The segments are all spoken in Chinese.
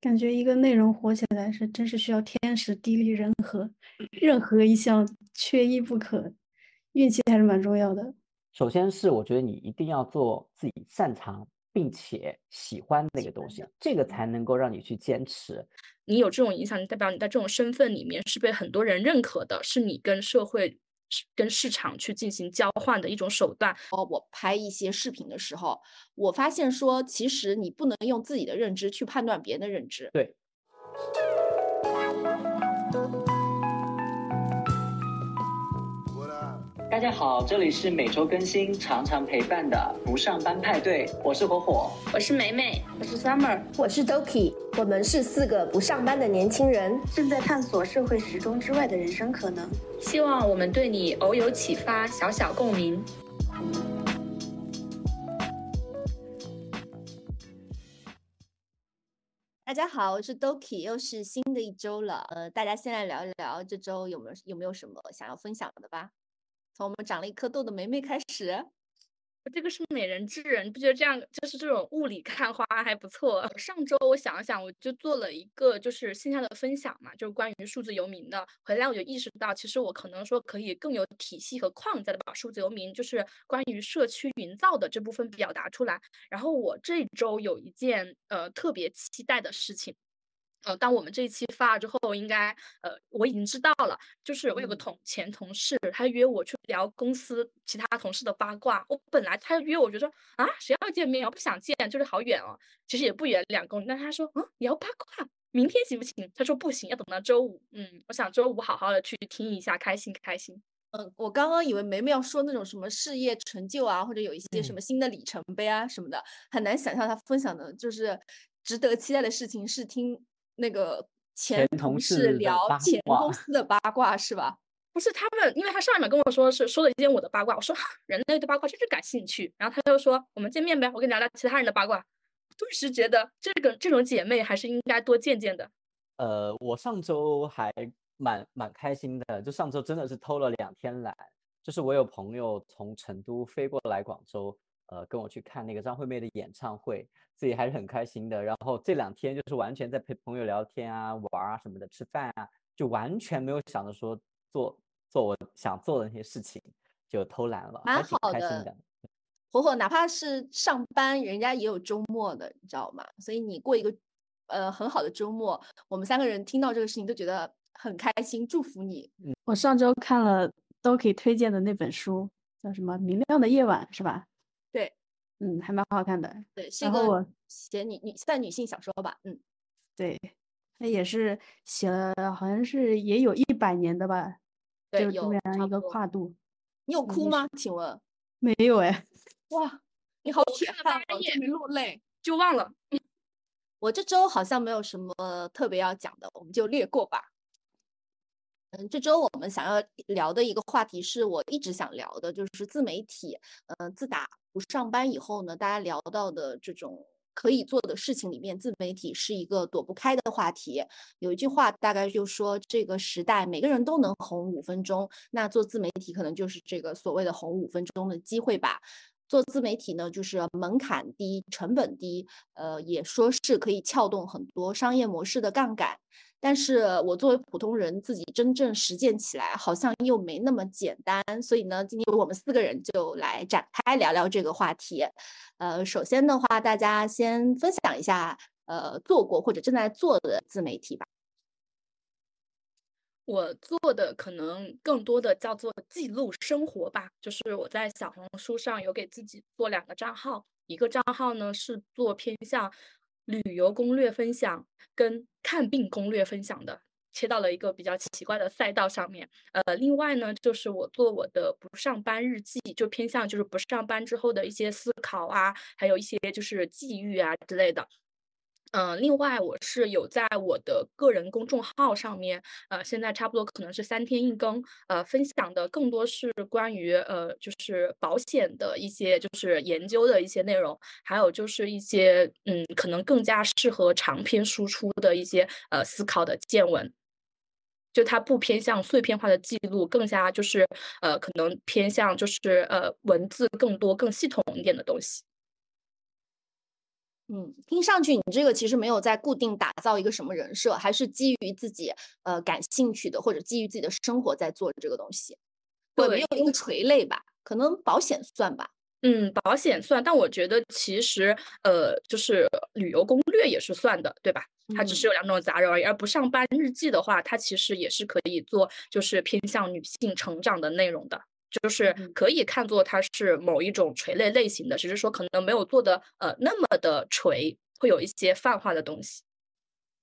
感觉一个内容火起来是真是需要天时地利人和，任何一项缺一不可，运气还是蛮重要的。首先是我觉得你一定要做自己擅长并且喜欢那个东西，这个才能够让你去坚持。你有这种影响力，代表你在这种身份里面是被很多人认可的，是你跟社会。跟市场去进行交换的一种手段。哦，我拍一些视频的时候，我发现说，其实你不能用自己的认知去判断别人的认知。对。大家好，这里是每周更新、常常陪伴的不上班派对，我是火火，我是梅梅，我是 Summer，我是 Doki，我们是四个不上班的年轻人，正在探索社会时钟之外的人生可能，希望我们对你偶有启发，小小共鸣。大家好，我是 Doki，又是新的一周了，呃，大家先来聊一聊这周有没有有没有什么想要分享的吧。从我们长了一颗痘的梅梅开始，这个是美人痣，你不觉得这样就是这种雾里看花还不错？上周我想了想，我就做了一个就是线下的分享嘛，就是关于数字游民的。回来我就意识到，其实我可能说可以更有体系和框架的把数字游民就是关于社区营造的这部分表达出来。然后我这周有一件呃特别期待的事情。呃，当我们这一期发了之后，应该呃我已经知道了，就是我有个同前同事，他约我去聊公司其他同事的八卦。我本来他约我，觉得啊谁要见面我不想见，就是好远哦，其实也不远两公里。但他说嗯聊八卦，明天行不行？他说不行，要等到周五。嗯，我想周五好好的去听一下，开心开心。嗯，我刚刚以为梅梅要说那种什么事业成就啊，或者有一些什么新的里程碑啊什么的，很难想象他分享的就是值得期待的事情是听。那个前同事聊前公司的八卦是吧？不是他们，因为他上一秒跟我说是说了一件我的八卦，我说人类对八卦真是感兴趣，然后他就说我们见面呗，我跟你聊聊其他人的八卦。顿时觉得这个这种姐妹还是应该多见见的。呃，我上周还蛮蛮开心的，就上周真的是偷了两天懒，就是我有朋友从成都飞过来广州。呃，跟我去看那个张惠妹的演唱会，自己还是很开心的。然后这两天就是完全在陪朋友聊天啊、玩啊什么的，吃饭啊，就完全没有想着说做做我想做的那些事情，就偷懒了，蛮好的。火火，哪怕是上班，人家也有周末的，你知道吗？所以你过一个呃很好的周末，我们三个人听到这个事情都觉得很开心，祝福你。嗯，我上周看了都可以推荐的那本书，叫什么《明亮的夜晚》，是吧？嗯，还蛮好看的。对，是一个写女女算女性小说吧。嗯，对，那也是写了，好像是也有一百年的吧。对，有这样一个跨度。你有哭吗？请问？没有哎。哇，你好铁汉啊！没落泪就忘了。我这周好像没有什么特别要讲的，我们就略过吧。嗯，这周我们想要聊的一个话题是我一直想聊的，就是自媒体。嗯，自打不上班以后呢，大家聊到的这种可以做的事情里面，自媒体是一个躲不开的话题。有一句话大概就说，这个时代每个人都能红五分钟，那做自媒体可能就是这个所谓的红五分钟的机会吧。做自媒体呢，就是门槛低、成本低，呃，也说是可以撬动很多商业模式的杠杆。但是我作为普通人，自己真正实践起来好像又没那么简单，所以呢，今天我们四个人就来展开聊聊这个话题。呃，首先的话，大家先分享一下，呃，做过或者正在做的自媒体吧。我做的可能更多的叫做记录生活吧，就是我在小红书上有给自己做两个账号，一个账号呢是做偏向。旅游攻略分享跟看病攻略分享的，切到了一个比较奇怪的赛道上面。呃，另外呢，就是我做我的不上班日记，就偏向就是不上班之后的一些思考啊，还有一些就是际遇啊之类的。嗯，另外我是有在我的个人公众号上面，呃，现在差不多可能是三天一更，呃，分享的更多是关于呃，就是保险的一些就是研究的一些内容，还有就是一些嗯，可能更加适合长篇输出的一些呃思考的见闻，就它不偏向碎片化的记录，更加就是呃，可能偏向就是呃文字更多更系统一点的东西。嗯，听上去你这个其实没有在固定打造一个什么人设，还是基于自己呃感兴趣的或者基于自己的生活在做这个东西。对，没有一个垂类吧，可能保险算吧。嗯，保险算，但我觉得其实呃，就是旅游攻略也是算的，对吧？它只是有两种杂糅而已。而不上班日记的话，它其实也是可以做，就是偏向女性成长的内容的，就是可以看作它是某一种垂类类型的，只是说可能没有做的呃那么的垂，会有一些泛化的东西。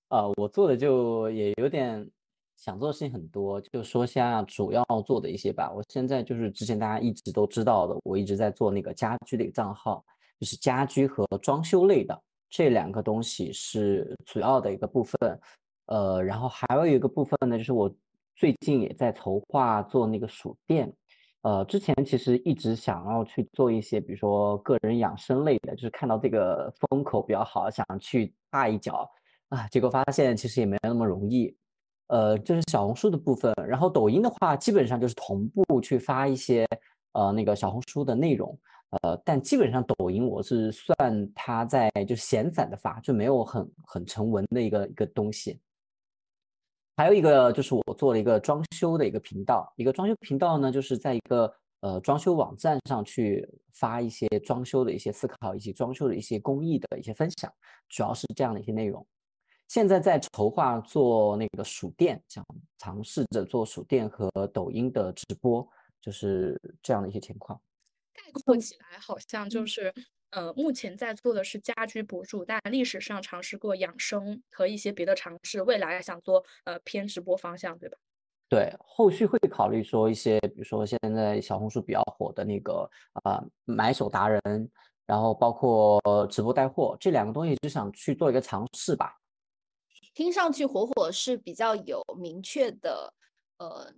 呃，我做的就也有点。想做的事情很多，就说下主要做的一些吧。我现在就是之前大家一直都知道的，我一直在做那个家居的一个账号，就是家居和装修类的这两个东西是主要的一个部分。呃，然后还有一个部分呢，就是我最近也在筹划做那个鼠店。呃，之前其实一直想要去做一些，比如说个人养生类的，就是看到这个风口比较好，想去踏一脚啊，结果发现其实也没有那么容易。呃，这是小红书的部分，然后抖音的话，基本上就是同步去发一些呃那个小红书的内容，呃，但基本上抖音我是算它在就闲散的发，就没有很很成文的一个一个东西。还有一个就是我做了一个装修的一个频道，一个装修频道呢，就是在一个呃装修网站上去发一些装修的一些思考以及装修的一些工艺的一些分享，主要是这样的一些内容。现在在筹划做那个鼠店，想尝试着做鼠店和抖音的直播，就是这样的一些情况。概括起来，好像就是，呃，目前在做的是家居博主，但历史上尝试过养生和一些别的尝试，未来想做呃偏直播方向，对吧？对，后续会考虑说一些，比如说现在小红书比较火的那个啊买手达人，然后包括直播带货这两个东西，就想去做一个尝试吧。听上去火火是比较有明确的呃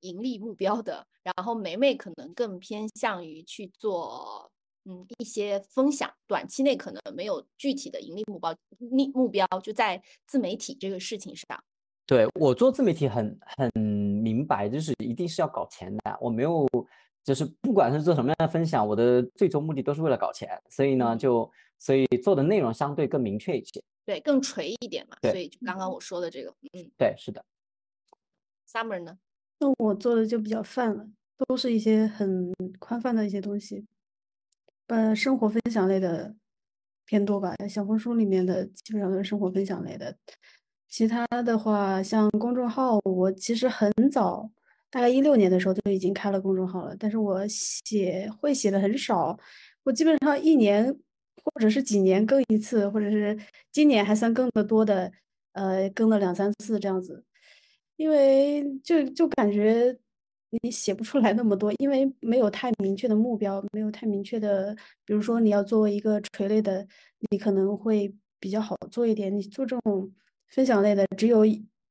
盈利目标的，然后梅梅可能更偏向于去做嗯一些分享，短期内可能没有具体的盈利目标，目目标就在自媒体这个事情上。对我做自媒体很很明白，就是一定是要搞钱的，我没有就是不管是做什么样的分享，我的最终目的都是为了搞钱，所以呢就所以做的内容相对更明确一些。对，更垂一点嘛，所以就刚刚我说的这个，嗯，对，是的。Summer 呢？那我做的就比较泛了，都是一些很宽泛的一些东西，呃，生活分享类的偏多吧。小红书里面的基本上都是生活分享类的，其他的话，像公众号，我其实很早，大概一六年的时候就已经开了公众号了，但是我写会写的很少，我基本上一年。或者是几年更一次，或者是今年还算更的多的，呃，更了两三次这样子，因为就就感觉你写不出来那么多，因为没有太明确的目标，没有太明确的，比如说你要做一个垂类的，你可能会比较好做一点。你做这种分享类的，只有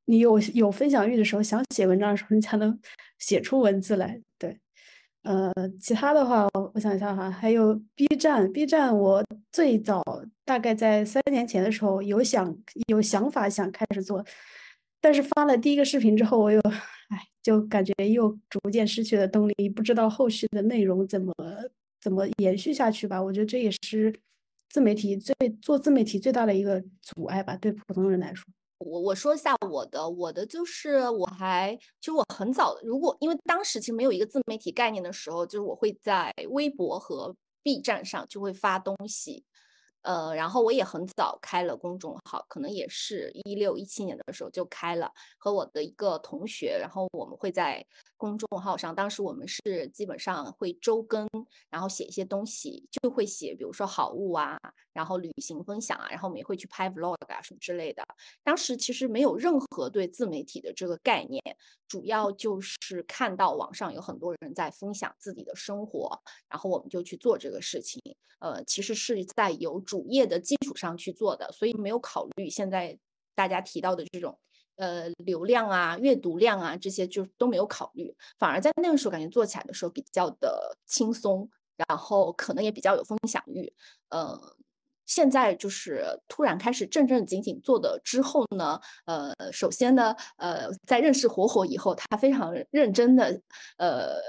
你有有分享欲的时候，想写文章的时候，你才能 写出文字来。对。呃，其他的话，我想一下哈，还有 B 站，B 站我最早大概在三年前的时候有想有想法想开始做，但是发了第一个视频之后，我又，就感觉又逐渐失去了动力，不知道后续的内容怎么怎么延续下去吧。我觉得这也是自媒体最做自媒体最大的一个阻碍吧，对普通人来说。我我说一下我的，我的就是我还其实我很早，如果因为当时其实没有一个自媒体概念的时候，就是我会在微博和 B 站上就会发东西。呃，然后我也很早开了公众号，可能也是一六一七年的时候就开了，和我的一个同学，然后我们会在公众号上，当时我们是基本上会周更，然后写一些东西，就会写，比如说好物啊，然后旅行分享啊，然后我们也会去拍 vlog 啊什么之类的。当时其实没有任何对自媒体的这个概念，主要就是看到网上有很多人在分享自己的生活，然后我们就去做这个事情。呃，其实是在有主主业的基础上去做的，所以没有考虑现在大家提到的这种呃流量啊、阅读量啊这些就都没有考虑，反而在那个时候感觉做起来的时候比较的轻松，然后可能也比较有分享欲。呃，现在就是突然开始正正经经做的之后呢，呃，首先呢，呃，在认识火火以后，他非常认真的呃。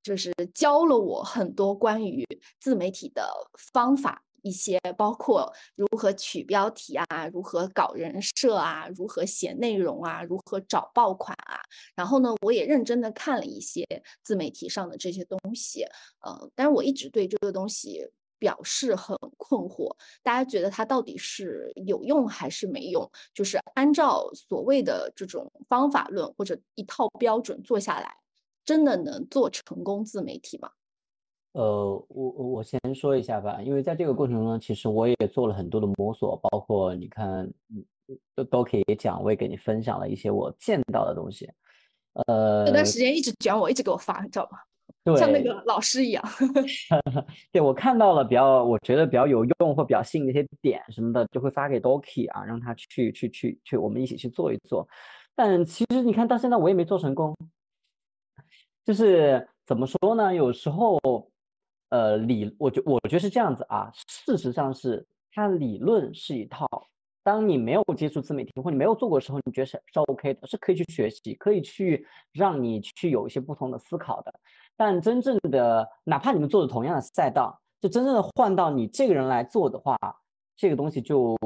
就是教了我很多关于自媒体的方法一些，包括如何取标题啊，如何搞人设啊，如何写内容啊，如何找爆款啊。然后呢，我也认真的看了一些自媒体上的这些东西，呃，但是我一直对这个东西表示很困惑。大家觉得它到底是有用还是没用？就是按照所谓的这种方法论或者一套标准做下来，真的能做成功自媒体吗？呃，我我先说一下吧，因为在这个过程中呢，其实我也做了很多的摸索，包括你看，都都可以讲，我也给你分享了一些我见到的东西。呃，这段时间一直卷我，一直给我发，你知道吗？对，像那个老师一样。对我看到了比较，我觉得比较有用或比较吸引的一些点什么的，就会发给 Doki 啊，让他去去去去，我们一起去做一做。但其实你看到现在我也没做成功，就是怎么说呢？有时候。呃，理我觉我觉得是这样子啊，事实上是它理论是一套，当你没有接触自媒体或你没有做过的时候，你觉得是是 OK 的，是可以去学习，可以去让你去有一些不同的思考的。但真正的，哪怕你们做的同样的赛道，就真正的换到你这个人来做的话，这个东西就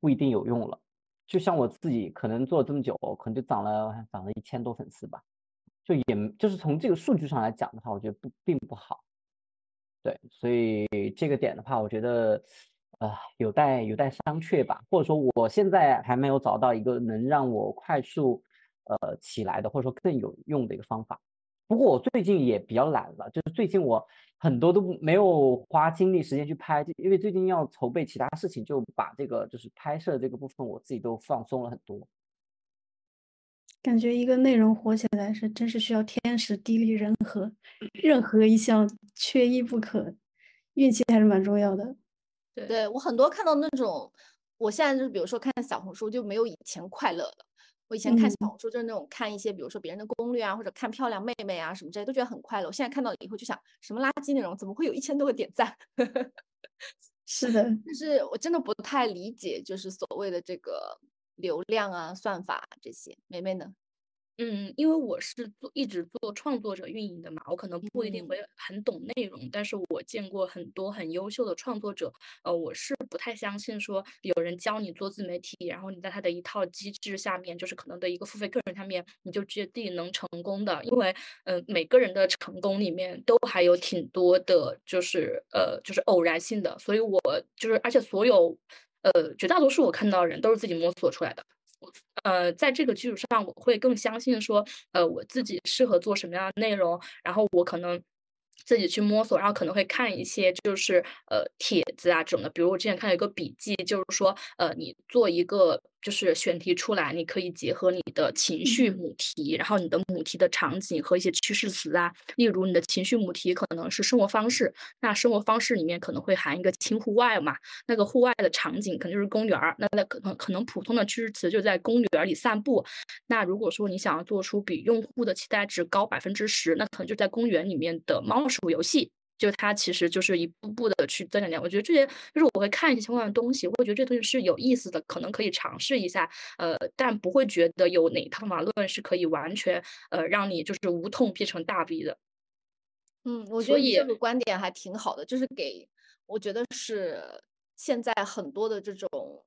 不一定有用了。就像我自己可能做了这么久，可能就涨了涨了一千多粉丝吧，就也就是从这个数据上来讲的话，我觉得不并不好。对，所以这个点的话，我觉得，呃，有待有待商榷吧，或者说我现在还没有找到一个能让我快速，呃，起来的，或者说更有用的一个方法。不过我最近也比较懒了，就是最近我很多都没有花精力时间去拍，因为最近要筹备其他事情，就把这个就是拍摄这个部分我自己都放松了很多。感觉一个内容火起来是真是需要天时地利人和，任何一项缺一不可，运气还是蛮重要的。对，对我很多看到那种，我现在就是比如说看小红书就没有以前快乐了。我以前看小红书就是那种看一些比如说别人的攻略啊，或者看漂亮妹妹啊什么之类都觉得很快乐。我现在看到了以后就想，什么垃圾内容怎么会有一千多个点赞？是的，就是我真的不太理解，就是所谓的这个。流量啊，算法这些，梅梅呢？嗯，因为我是做一直做创作者运营的嘛，我可能不一定会很懂内容，但是我见过很多很优秀的创作者，呃，我是不太相信说有人教你做自媒体，然后你在他的一套机制下面，就是可能的一个付费课程下面，你就决定能成功的，因为，嗯，每个人的成功里面都还有挺多的，就是呃，就是偶然性的，所以我就是，而且所有。呃，绝大多数我看到的人都是自己摸索出来的。呃，在这个基础上，我会更相信说，呃，我自己适合做什么样的内容，然后我可能自己去摸索，然后可能会看一些就是呃帖子啊这种的。比如我之前看到一个笔记，就是说，呃，你做一个。就是选题出来，你可以结合你的情绪母题，然后你的母题的场景和一些趋势词啊。例如，你的情绪母题可能是生活方式，那生活方式里面可能会含一个轻户外嘛，那个户外的场景可能就是公园儿。那那可能可能普通的趋势词就在公园里散步。那如果说你想要做出比用户的期待值高百分之十，那可能就在公园里面的猫鼠游戏。就它其实就是一步步的去增长量，我觉得这些就是我会看一些相关的东西，我会觉得这东西是有意思的，可能可以尝试一下，呃，但不会觉得有哪套方法论是可以完全呃让你就是无痛变成大 V 的。嗯，我觉得这个观点还挺好的，就是给我觉得是现在很多的这种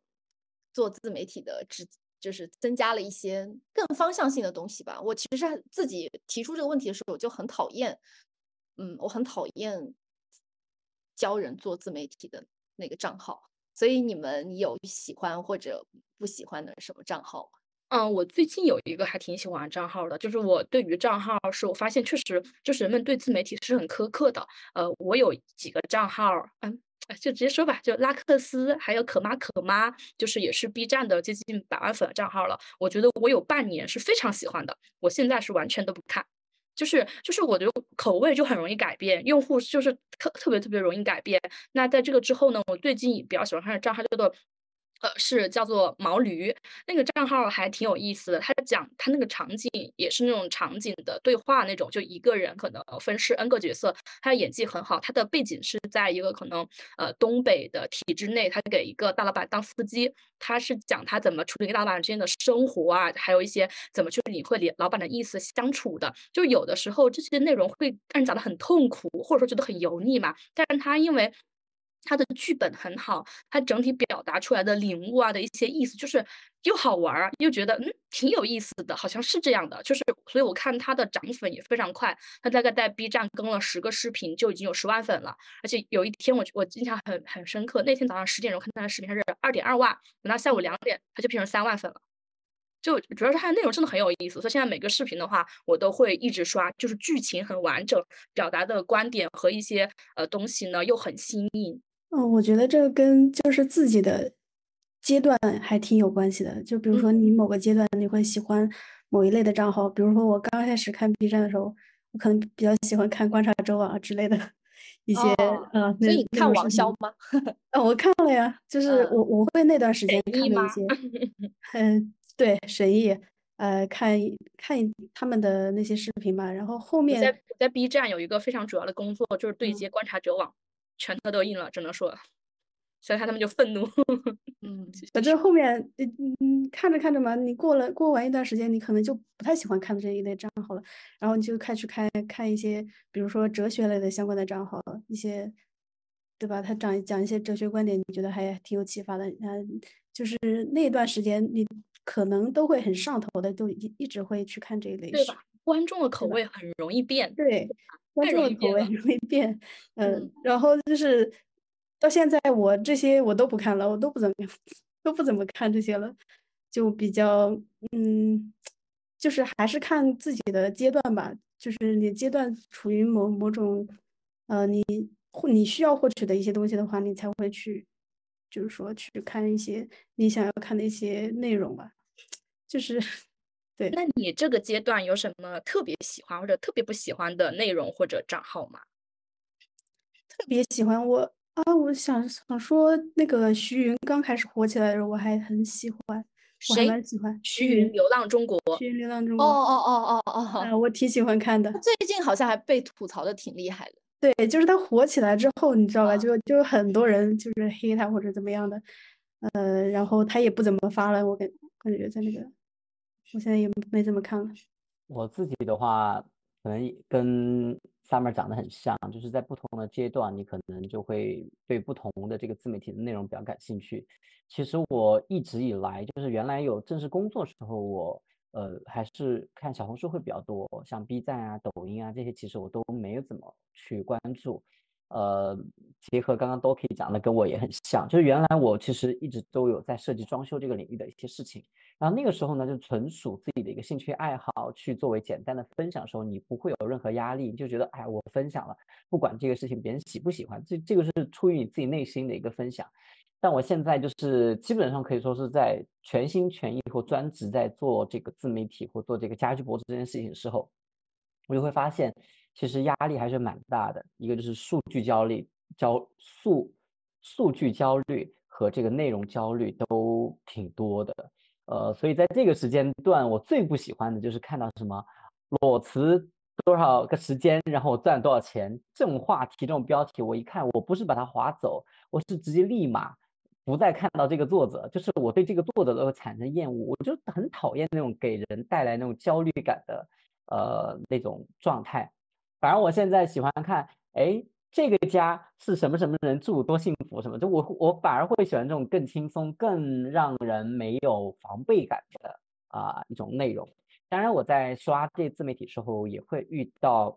做自媒体的，只就是增加了一些更方向性的东西吧。我其实自己提出这个问题的时候，我就很讨厌。嗯，我很讨厌教人做自媒体的那个账号，所以你们有喜欢或者不喜欢的什么账号吗？嗯，我最近有一个还挺喜欢账号的，就是我对于账号是我发现确实就是人们对自媒体是很苛刻的。呃，我有几个账号，嗯，就直接说吧，就拉克斯，还有可妈可妈，就是也是 B 站的接近百万粉的账号了。我觉得我有半年是非常喜欢的，我现在是完全都不看。就是就是我的口味就很容易改变，用户就是特特别特别容易改变。那在这个之后呢，我最近比较喜欢看的账号叫做。呃，是叫做毛驴，那个账号还挺有意思的。他讲他那个场景也是那种场景的对话那种，就一个人可能分饰 N 个角色，他的演技很好。他的背景是在一个可能呃东北的体制内，他给一个大老板当司机，他是讲他怎么处理跟大老板之间的生活啊，还有一些怎么去领会老板的意思相处的。就有的时候这些内容会让人讲的很痛苦，或者说觉得很油腻嘛。但是他因为它的剧本很好，它整体表达出来的领悟啊的一些意思，就是又好玩儿，又觉得嗯挺有意思的，好像是这样的。就是所以我看它的涨粉也非常快，它大概在 B 站更了十个视频就已经有十万粉了。而且有一天我我印象很很深刻，那天早上十点钟看他的视频，它是二点二万，等到下午两点，它就变成三万粉了。就主要是它的内容真的很有意思，所以现在每个视频的话，我都会一直刷，就是剧情很完整，表达的观点和一些呃东西呢又很新颖。嗯，我觉得这个跟就是自己的阶段还挺有关系的。就比如说你某个阶段你会喜欢某一类的账号，比如说我刚开始看 B 站的时候，我可能比较喜欢看观察周啊之类的一些哦呃，所以你看王潇潇吗？啊，我看了呀，就是嗯我我会那段时间看的一些，嗯，对，神医，呃，看看他们的那些视频吧，然后后面我在 B 站有一个非常主要的工作，就是对嗯接观察者网，拳头都硬了，只能说，所以他他们就愤怒。嗯，反正后面，嗯嗯，看着看着嘛，你过了过完一段时间，你可能就不太喜欢看这一类账号了，然后你就开始看看一些，比如说哲学类的相关的账号，一些，对吧？他讲讲一些哲学观点，你觉得还挺有启发的，嗯，就是那段时间你可能都会很上头的，都一一直会去看这一类对吧？观众的口味很容易变，对，观太众的口味容易变嗯。然后就是到现在我这些我都不看了，我都不怎么 都不怎么看这些了，就比较嗯，就是还是看自己的阶段吧，就是你阶段处于某某种呃你获你需要获取的一些东西的话，你才会去，就是说去看一些你想要看的一些内容吧，就是对。那你这个阶段有什么特别喜欢或者特别不喜欢的内容或者账号吗？特别喜欢我啊！我想想说，那个徐云刚开始火起来的时候，我还很喜欢，我还谁蛮喜欢徐云《流浪中国》徐云流浪中哦国，哦哦哦哦，啊，我挺喜欢看的。最近好像还被吐槽的挺厉害的。对，就是他火起来之后，你知道吧？啊就就很多人就是黑他或者怎么样的，呃，然后他也不怎么发了，我感感觉在那个，我现在也没怎么看了。我自己的话，可能跟 Summer 讲的很像，就是在不同的阶段，你可能就会对不同的这个自媒体的内容比较感兴趣。其实我一直以来，就是原来有正式工作时候，我呃还是看小红书会比较多，像 B 站啊、抖音啊这些，其实我都没有怎么去关注。呃，结合刚刚 Doki 讲的，跟我也很像，就是原来我其实一直都有在设计装修这个领域的一些事情。然后那个时候呢，就纯属自己的一个兴趣爱好，去作为简单的分享的时候，你不会有任何压力，就觉得，哎，我分享了，不管这个事情别人喜不喜欢，这这个是出于你自己内心的一个分享。但我现在就是基本上可以说是在全心全意或专职在做这个自媒体或做这个家居博主这件事情的时候，我就会发现，其实压力还是蛮大的。一个就是数据焦虑、焦数数据焦虑和这个内容焦虑都挺多的。呃，所以在这个时间段，我最不喜欢的就是看到什么裸辞多少个时间，然后我赚多少钱这种话题、这种标题，我一看，我不是把它划走，我是直接立马不再看到这个作者，就是我对这个作者都产生厌恶，我就很讨厌那种给人带来那种焦虑感的呃那种状态。反而我现在喜欢看，哎，这个家是什么什么人住，多幸福什么，就我我反而会喜欢这种更轻松、更让人没有防备感的啊、一种内容。当然，我在刷这自媒体时候也会遇到，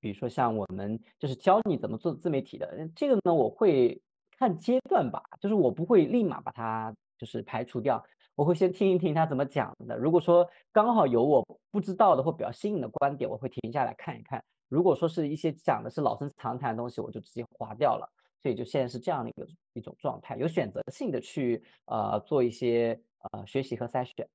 比如说像我们就是教你怎么做自媒体的，这个呢我会看阶段吧，就是我不会立马把它就是排除掉，我会先听一听他怎么讲的。如果说刚好有我不知道的或比较新颖的观点，我会停下来看一看。如果说是一些讲的是老生常谈的东西，我就直接划掉了。所以就现在是这样的一个一种状态，有选择性的去呃做一些呃学习和筛选。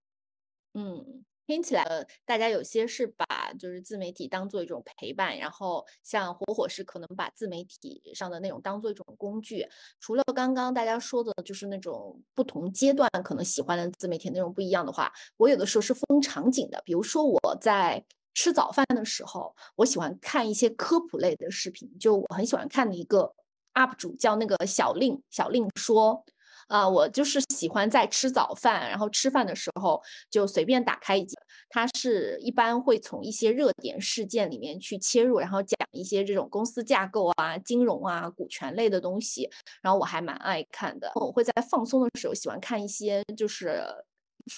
嗯，听起来，大家有些是把就是自媒体当做一种陪伴，然后像火火是可能把自媒体上的内容当做一种工具。除了刚刚大家说的，就是那种不同阶段可能喜欢的自媒体内容不一样的话，我有的时候是分场景的。比如说我在吃早饭的时候，我喜欢看一些科普类的视频，就我很喜欢看的一个 UP 主叫那个小令，小令说。啊、我就是喜欢在吃早饭，然后吃饭的时候就随便打开一集，它是一般会从一些热点事件里面去切入，然后讲一些这种公司架构啊、金融啊、股权类的东西，然后我还蛮爱看的。我会在放松的时候喜欢看一些就是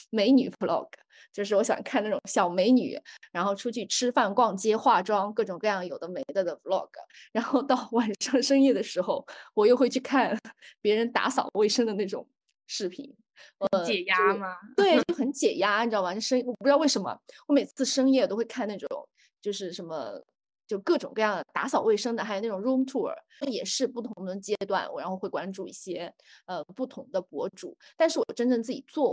美女 vlog，就是我喜欢看那种小美女，然后出去吃饭、逛街、化妆，各种各样有的没的的 vlog。然后到晚上深夜的时候，我又会去看 别人打扫卫生的那种视频。呃，解压吗？对，就 很解压，你知道吗？就深，我不知道为什么，我每次深夜都会看那种，就是什么，就各种各样的打扫卫生的，还有那种 room tour，也是不同的阶段，我然后会关注一些呃不同的博主。但是我真正自己做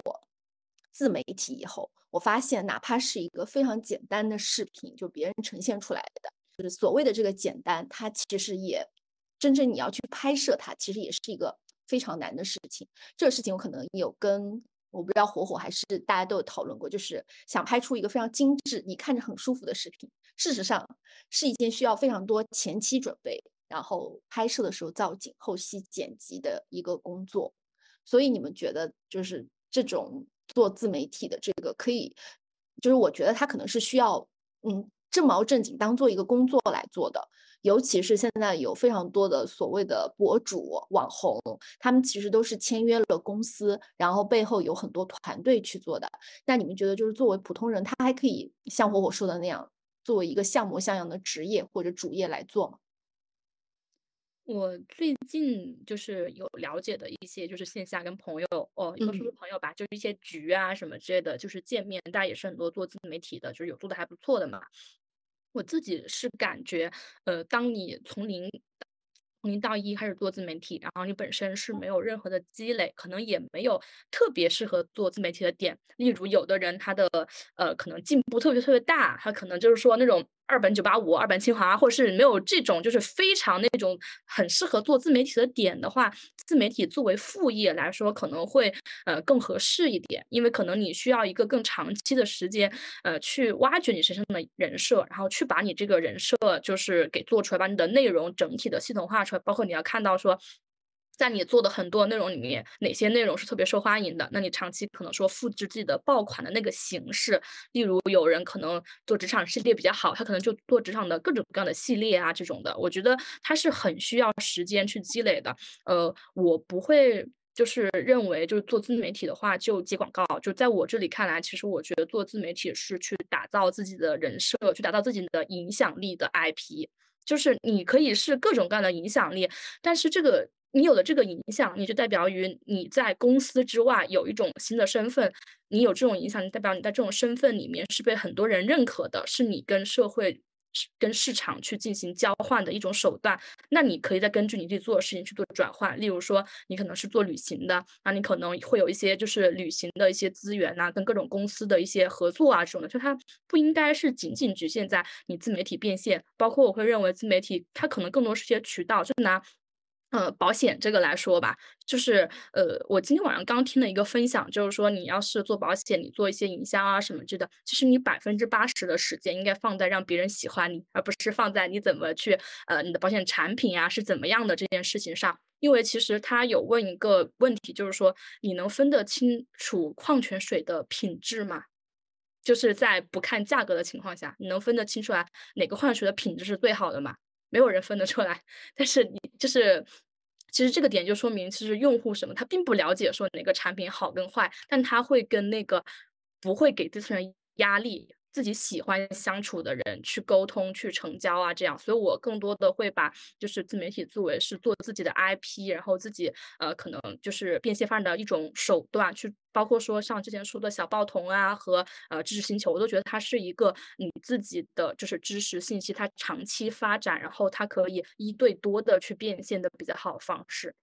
自媒体以后，我发现哪怕是一个非常简单的视频，就别人呈现出来的，就是所谓的这个简单，它其实也真正你要去拍摄它，其实也是一个非常难的事情。这个事情我可能有跟我不知道火火还是大家都有讨论过，就是想拍出一个非常精致、你看着很舒服的视频，事实上是一件需要非常多前期准备，然后拍摄的时候造景、后期剪辑的一个工作。所以你们觉得就是这种做自媒体的这个可以，就是我觉得他可能是需要嗯正毛正经当做一个工作来做的。尤其是现在有非常多的所谓的博主、网红，他们其实都是签约了公司，然后背后有很多团队去做的。那你们觉得，就是作为普通人，他还可以像火火说的那样，作为一个像模像样的职业或者主业来做吗？我最近就是有了解的一些，就是线下跟朋友哦，也不是朋友吧，就是一些局啊什么之类的，就是见面，大家也是很多做自媒体的，就是有做的还不错的嘛。我自己是感觉，呃，当你从零从零到一开始做自媒体，然后你本身是没有任何的积累，可能也没有特别适合做自媒体的点。例如，有的人他的呃可能进步特别特别大，他可能就是说那种二本九八五、二本清华，或者是没有这种就是非常那种很适合做自媒体的点的话，自媒体作为副业来说可能会呃更合适一点，因为可能你需要一个更长期的时间，呃，去挖掘你身上的人设，然后去把你这个人设就是给做出来，把你的内容整体的系统化出来，包括你要看到说。在你做的很多内容里面，哪些内容是特别受欢迎的？那你长期可能说复制自己的爆款的那个形式，例如有人可能做职场系列比较好，他可能就做职场的各种各样的系列啊这种的。我觉得它是很需要时间去积累的。呃，我不会就是认为就是做自媒体的话就接广告，就在我这里看来，其实我觉得做自媒体是去打造自己的人设，去打造自己的影响力的 IP。就是你可以是各种各样的影响力，但是这个你有了这个影响，你就代表于你在公司之外有一种新的身份，你有这种影响，代表你在这种身份里面是被很多人认可的，是你跟社会。跟市场去进行交换的一种手段，那你可以再根据你自己做的事情去做转换。例如说，你可能是做旅行的，那你可能会有一些就是旅行的一些资源呐、跟各种公司的一些合作啊这种的，就它不应该是仅仅局限在你自媒体变现。包括我会认为自媒体它可能更多是些渠道，就拿。呃，保险这个来说吧，就是呃，我今天晚上刚听了一个分享，就是说你要是做保险，你做一些营销啊什么之类的，其实你百分之八十的时间应该放在让别人喜欢你，而不是放在你怎么去呃你的保险产品啊是怎么样的这件事情上。因为其实他有问一个问题，就是说你能分得清楚矿泉水的品质吗？就是在不看价格的情况下，你能分得清楚来哪个矿泉水的品质是最好的吗？没有人分得出来。但是你就是，其实这个点就说明，其实用户什么，他并不了解说哪个产品好跟坏，但他会跟那个不会给这些人压力。自己喜欢相处的人去沟通、去成交啊，这样，所以我更多的会把就是自媒体作为是做自己的 IP，然后自己呃可能就是变现发展的一种手段，去包括说像之前说的小报童啊和呃知识星球，我都觉得它是一个你自己的就是知识信息，它长期发展，然后它可以一对多的去变现的比较好的方式。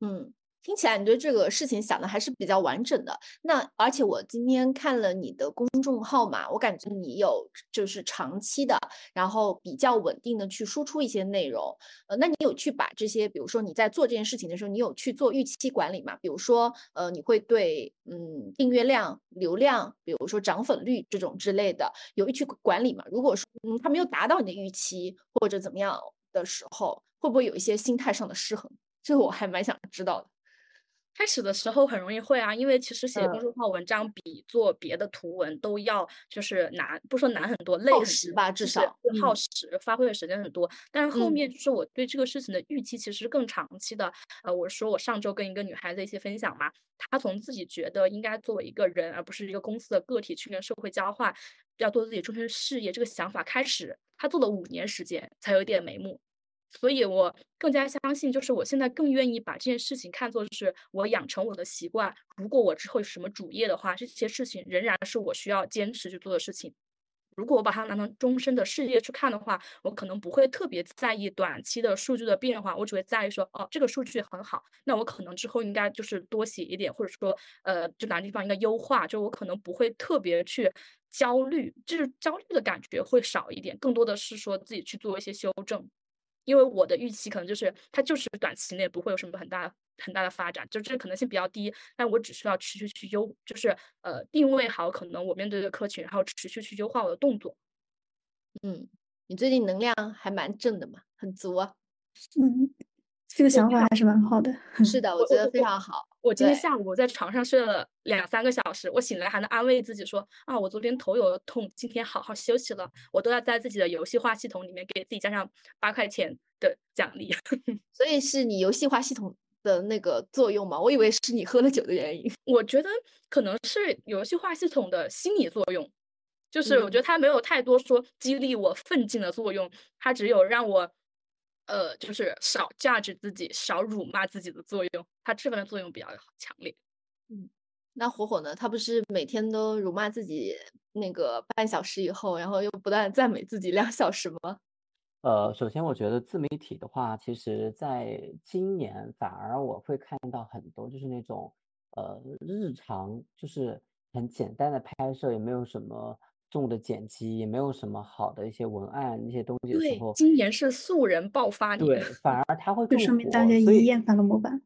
嗯，听起来你对这个事情想的还是比较完整的。那而且我今天看了你的公众号嘛，我感觉你有就是长期的，然后比较稳定的去输出一些内容。呃，那你有去把这些，比如说你在做这件事情的时候，你有去做预期管理吗？比如说，呃，你会对嗯订阅量、流量，比如说涨粉率这种之类的，有预期管理吗？如果说嗯它没有达到你的预期或者怎么样的时候，会不会有一些心态上的失衡？这个我还蛮想知道的。开始的时候很容易会啊，因为其实写公嗯众号文章比做别的图文都要就是难，不说难很多，累耗很多时吧至少耗时，发挥的时间很多。但是后嗯面就是我对这个事情的预期其实是更长期的。呃，我说我上周跟一个女孩子一起分享嘛，她从自己觉得应该作为一个人，而不是一个公司的个体去跟社会交换，要做自己终身事业这个想法开始，她做了五年时间才有一点眉目。所以我更加相信，就是我现在更愿意把这件事情看作是我养成我的习惯。如果我之后有什么主业的话，这些事情仍然是我需要坚持去做的事情。如果我把它拿成终身的事业去看的话，我可能不会特别在意短期的数据的变化，我只会在意说，哦，这个数据很好，那我可能之后应该就是多写一点，或者说，呃，就哪个地方应该优化，就我可能不会特别去焦虑，就是焦虑的感觉会少一点，更多的是说自己去做一些修正。因为我的预期可能就是它就是短期内不会有什么很大很大的发展，就这个可能性比较低，但我只需要持续去优，就是呃定位好可能我面对的客群，然后持续去优化我的动作。嗯，你最近能量还蛮正的嘛，很足啊。嗯，这个想法还是蛮好的。是的，我觉得非常好。我今天下午在床上睡了两三个小时，我醒来还能安慰自己说啊，我昨天头有痛，今天好好休息了。我都要在自己的游戏化系统里面给自己加上八块钱的奖励。所以是你游戏化系统的那个作用吗？我以为是你喝了酒的原因。我觉得可能是游戏化系统的心理作用，就是我觉嗯得它没有太多说激励我奋进的作用，它只有让我，呃，就是少价值自己、少辱骂自己的作用，它这份的作用比较强烈。嗯那火火呢？他不是每天都辱骂自己那个半小时以后，然后又不断赞美自己两小时吗？呃，首先我觉得自媒体的话，其实在今年反而我会看到很多就是那种呃日常就是很简单的拍摄，也没有什么重的剪辑，也没有什么好的一些文案那些东西的时对，候，今年是素人爆发对，反 而它会就更说明大家一厌烦了模板。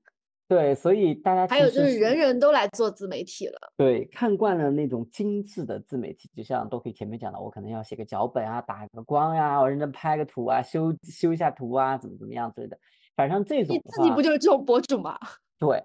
对，所以大家还有就是人人都来做自媒体了。对，看惯了那种精致的自媒体，就像都可以前面讲的，我可能要写个脚本啊，打个光呀、我认真拍个图啊，修修一下图啊，怎么怎么样之类的。反正这种你自己不就是这种博主吗？对，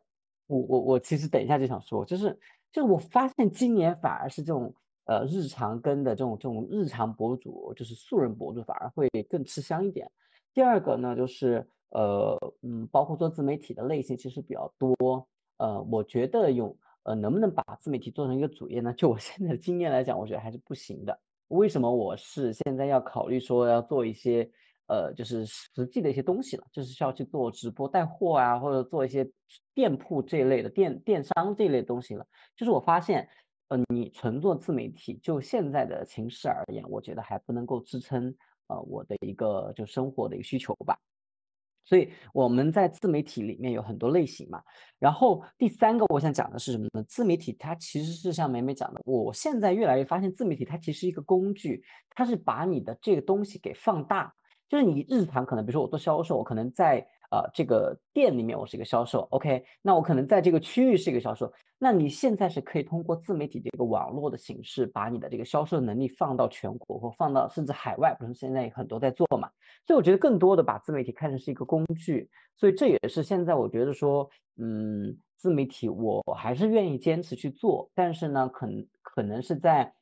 我我我其实等一下就想说，就是就是我发现今年反而是这种呃日常跟的这种这种日常博主，就是素人博主反而会更吃香一点。第二个呢，就是呃嗯，包括做自媒体的类型其实比较多。呃，我觉得用呃能不能把自媒体做成一个主业呢？就我现在的经验来讲，我觉得还是不行的。为什么我是现在要考虑说要做一些呃，就是实际的一些东西了，就是需要去做直播带货啊，或者做一些店铺这一类的电电商这一类东西了。就是我发现，呃，你纯做自媒体，就现在的形势而言，我觉得还不能够支撑呃我的一个就生活的一个需求吧。所以我们在自媒体里面有很多类型嘛，然后第三个我想讲的是什么呢？自媒体它其实是像美美讲的，我现在越来越发现自媒体它其实是一个工具，它是把你的这个东西给放大，就是你日常可能比如说我做销售，我可能在呃这个店里面我是一个销售，OK，那我可能在这个区域是一个销售，那你现在是可以通过自媒体这个网络的形式，把你的这个销售能力放到全国或放到甚至海外，不是现在很多在做嘛。所以我觉得更多的把自媒体看成是一个工具，所以这也是现在我觉得说，嗯，自媒体我还是愿意坚持去做，但是呢，可可能是在，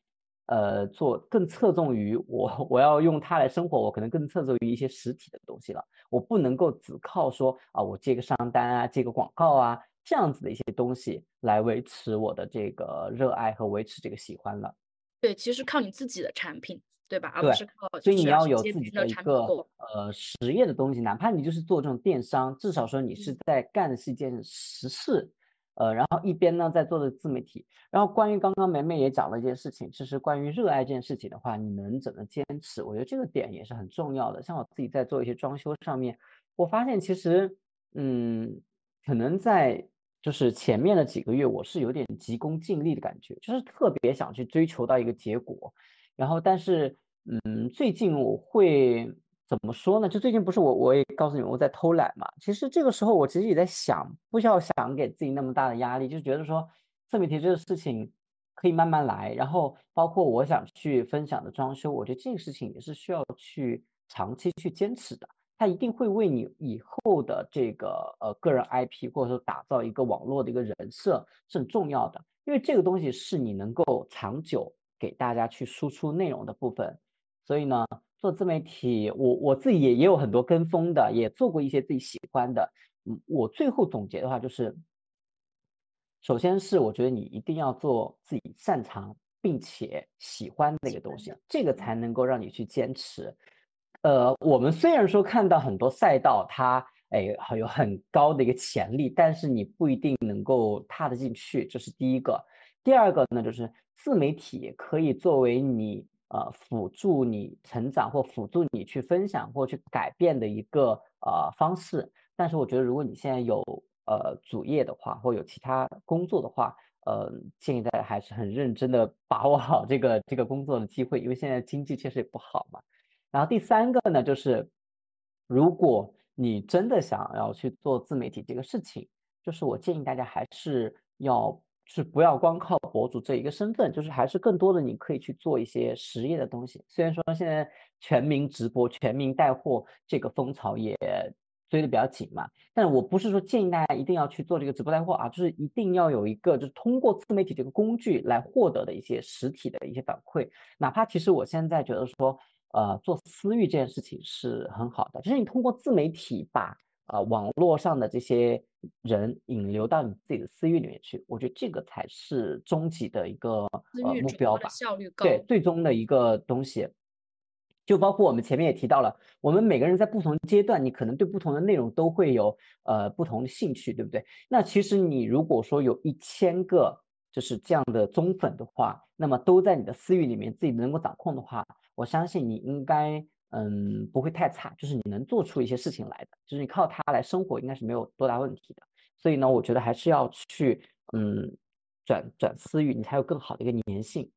呃，做更侧重于我 我要用它来生活，我可能更侧重于一些实体的东西了，我不能够只靠说啊，我接个商单啊，接个广告啊这样子的一些东西来维持我的这个热爱和维持这个喜欢了。对，其实靠你自己的产品，对吧？而不对是靠所以你要有自己的一个。呃实业的东西，哪怕你就是做这种电商，至少说你是在干的是一件实事，呃，然后一边呢在做的自媒体。然后关于刚刚梅梅也讲了一件事情，其实关于热爱这件事情的话，你能怎么坚持？我觉得这个点也是很重要的。像我自己在做一些装修上面，我发现其实嗯，可能在就是前面的几个月，我是有点急功近利的感觉，就是特别想去追求到一个结果。然后，但是，嗯，最近我会怎么说呢？就最近不是我，我也告诉你们我在偷懒嘛。其实这个时候我其实也在想，不需要想给自己那么大的压力，就觉得说自媒体这个事情可以慢慢来。然后，包括我想去分享的装修，我觉得这个事情也是需要去长期去坚持的。它一定会为你以后的这个呃个人 IP 或者说打造一个网络的一个人设是很重要的，因为这个东西是你能够长久给大家去输出内容的部分。所以呢，做自媒体，我我自己也也有很多跟风的，也做过一些自己喜欢的。嗯，我最后总结的话就是，首先是我觉得你一定要做自己擅长并且喜欢的一个东西，这个才能够让你去坚持。呃，我们虽然说看到很多赛道它哎有很高的一个潜力，但是你不一定能够踏得进去，这是第一个。第二个呢，就是自媒体可以作为你呃辅助你成长或辅助你去分享或去改变的一个呃方式。但是我觉得，如果你现在有呃主业的话，或有其他工作的话，呃，建议大家还是很认真的把握好这个这个工作的机会，因为现在经济确实也不好嘛。然后第三个呢，就是如果你真的想要去做自媒体这个事情，就是我建议大家还是要是不要光靠博主这一个身份，就是还是更多的你可以去做一些实业的东西。虽然说现在全民直播、全民带货这个风潮也。追的比较紧嘛，但我不是说建议大家一定要去做这个直播带货啊，就是一定要有一个就是通过自媒体这个工具来获得的一些实体的一些反馈，哪怕其实我现在觉得说，呃，做私域这件事情是很好的，就是你通过自媒体把呃网络上的这些人引流到你自己的私域里面去，我觉得这个才是终极的一个呃目标吧，效率高，对，最终的一个东西。就包括我们前面也提到了，我们每个人在不同阶段，你可能对不同的内容都会有呃不同的兴趣，对不对？那其实你如果说有一千个就是这样的忠粉的话，那么都在你的私域里面自己能够掌控的话，我相信你应该嗯不会太差，就是你能做出一些事情来的，就是你靠它来生活应该是没有多大问题的。所以呢，我觉得还是要去嗯转转私域，你才有更好的一个粘性。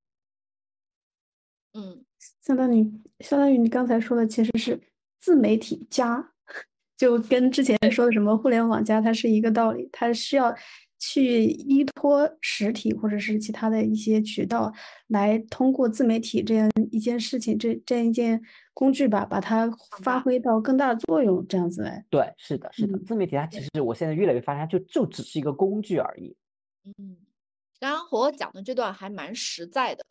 嗯，相当于相当于你刚才说的，其实是自媒体加，就跟之前说的什么互联网加，它是一个道理。它是要去依托实体或者是其他的一些渠道，来通过自媒体这样一件事情，这这样一件工具吧，把它发挥到更大的作用，这样子来。对，是的，是的，自媒体它其实我现在越来越发现，就就只是一个工具而已。嗯，刚刚和我讲的这段还蛮实在的。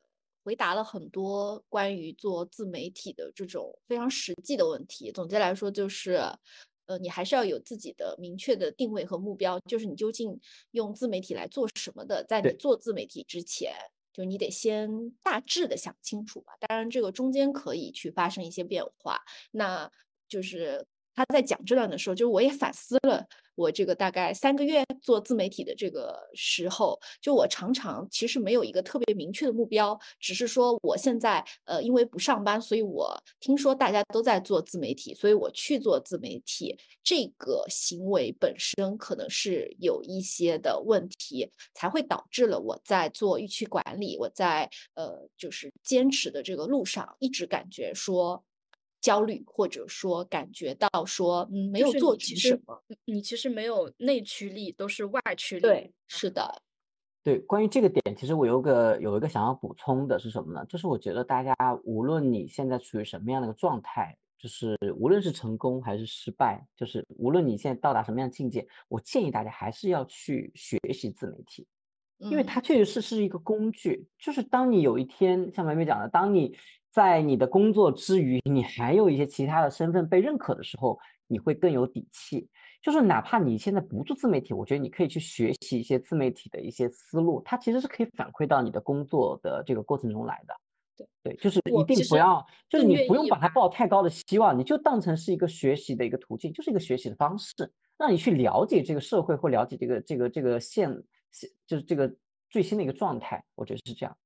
回答了很多关于做自媒体的这种非常实际的问题。总结来说，就是，呃，你还是要有自己的明确的定位和目标，就是你究竟用自媒体来做什么的。在你做自媒体之前，就你得先大致的想清楚吧。当然，这个中间可以去发生一些变化。那就是他在讲这段的时候，就是我也反思了。我这个大概三个月做自媒体的这个时候，就我常常其实没有一个特别明确的目标，只是说我现在呃因为不上班，所以我听说大家都在做自媒体，所以我去做自媒体。这个行为本身可能是有一些的问题，才会导致了我在做预期管理，我在呃就是坚持的这个路上，一直感觉说。焦虑，或者说感觉到说，嗯，没有做成什么。你其实没有内驱力，都是外驱力。对，是的。对，关于这个点，其实我有个有一个想要补充的是什么呢？就是我觉得大家无论你现在处于什么样的一个状态，就是无论是成功还是失败，就是无论你现在到达什么样的境界，我建议大家还是要去学习自媒体，因为它确实是是一个工具。就是当你有一天像梅梅讲的，当你。在你的工作之余，你还有一些其他的身份被认可的时候，你会更有底气。就是哪怕你现在不做自媒体，我觉得你可以去学习一些自媒体的一些思路，它其实是可以反馈到你的工作的这个过程中来的。对对，就是一定不要，就是你不用把它抱太高的希望，你就当成是一个学习的一个途径，就是一个学习的方式，让你去了解这个社会或了解这个这个这个现现就是这个最新的一个状态，我觉得是这样。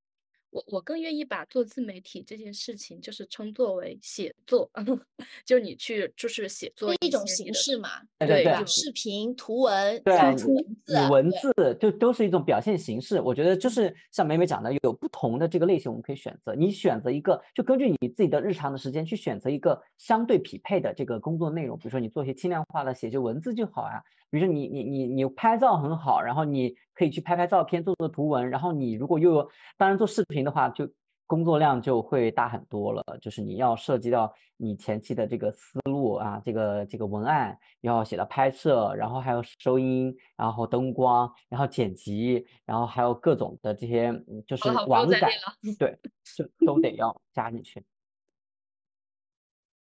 我我更愿意把做自媒体这件事情，就是称作为写作，就你去就是写作一种形式嘛，对对，视频、图文、对文字，文字就都是一种表现形式。我觉得就是像美美讲的，有不同的这个类型，我们可以选择。你选择一个，就根据你自己的日常的时间去选择一个相对匹配的这个工作内容。比如说你做一些轻量化的写，些文字就好呀。比如说你你你你拍照很好，然后你可以去拍拍照片，做做图文。然后你如果又有，当然做视频的话，就工作量就会大很多了，就是你要涉及到你前期的这个思路啊，这个这个文案要写到拍摄，然后还有收音，然后灯光，然后剪辑，然后还有各种的这些，嗯就是网感对，就都得要加进去。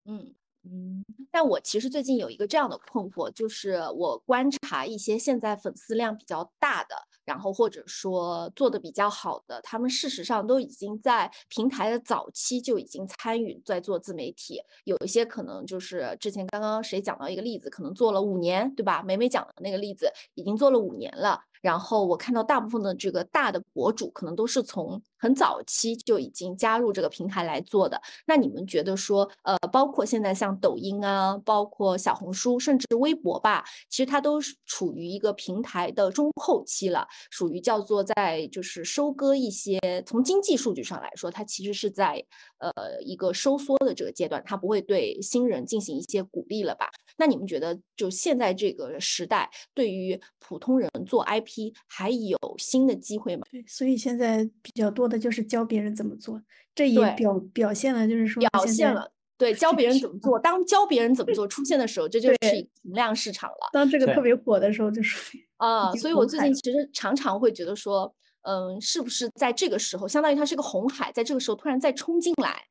嗯嗯，但我其实最近有一个这样的困惑，就是我观察一些现在粉丝量比较大的，然后或者说做的比较好的，他们事实上都已经在平台的早期就已经参与在做自媒体，有一些可能就是之前刚刚谁讲到一个例子，可能做了五年，对吧？梅梅讲的那个例子已经做了五年了。然后我看到大部分的这个大的博主，可能都是从很早期就已经加入这个平台来做的。那你们觉得说，呃，包括现在像抖音啊，包括小红书，甚至微博吧，其实它都是处于一个平台的中后期了，属于叫做在就是收割一些从经济数据上来说，它其实是在呃一个收缩的这个阶段，它不会对新人进行一些鼓励了吧？那你们觉得，就现在这个时代，对于普通人做 IP 还有新的机会吗？对，所以现在比较多的就是教别人怎么做，这也表表现了就是说表现了，对，教别人怎么做。当教别人怎么做出现的时候，这就是一个存量市场了。当这个特别火的时候，就 是啊，所以我最近其实常常会觉得说，嗯，是不是在这个时候，相当于它是个红海，在这个时候突然再冲进来，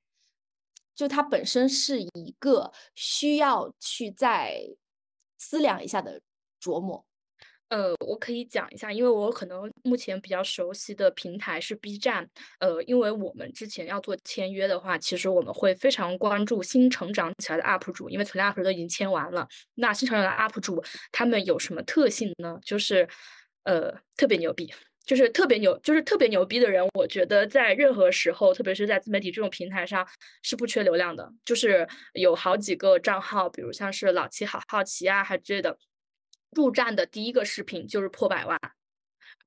就它本身是一个需要去再思量一下的琢磨。呃，我可以讲一下，因为我可能目前比较熟悉的平台是 B 站。呃，因为我们之前要做签约的话，其实我们会非常关注新成长起来的 UP 主，因为存量 UP 主都已经签完了。那新成长的 UP 主他们有什么特性呢？就是呃特别牛逼，就是特别牛，就是特别牛逼的人，我觉得在任何时候，特别是在自媒体这种平台上是不缺流量的。就是有好几个账号，比如像是老七好好奇啊，还之类的。入站的第一个视频就是破百万，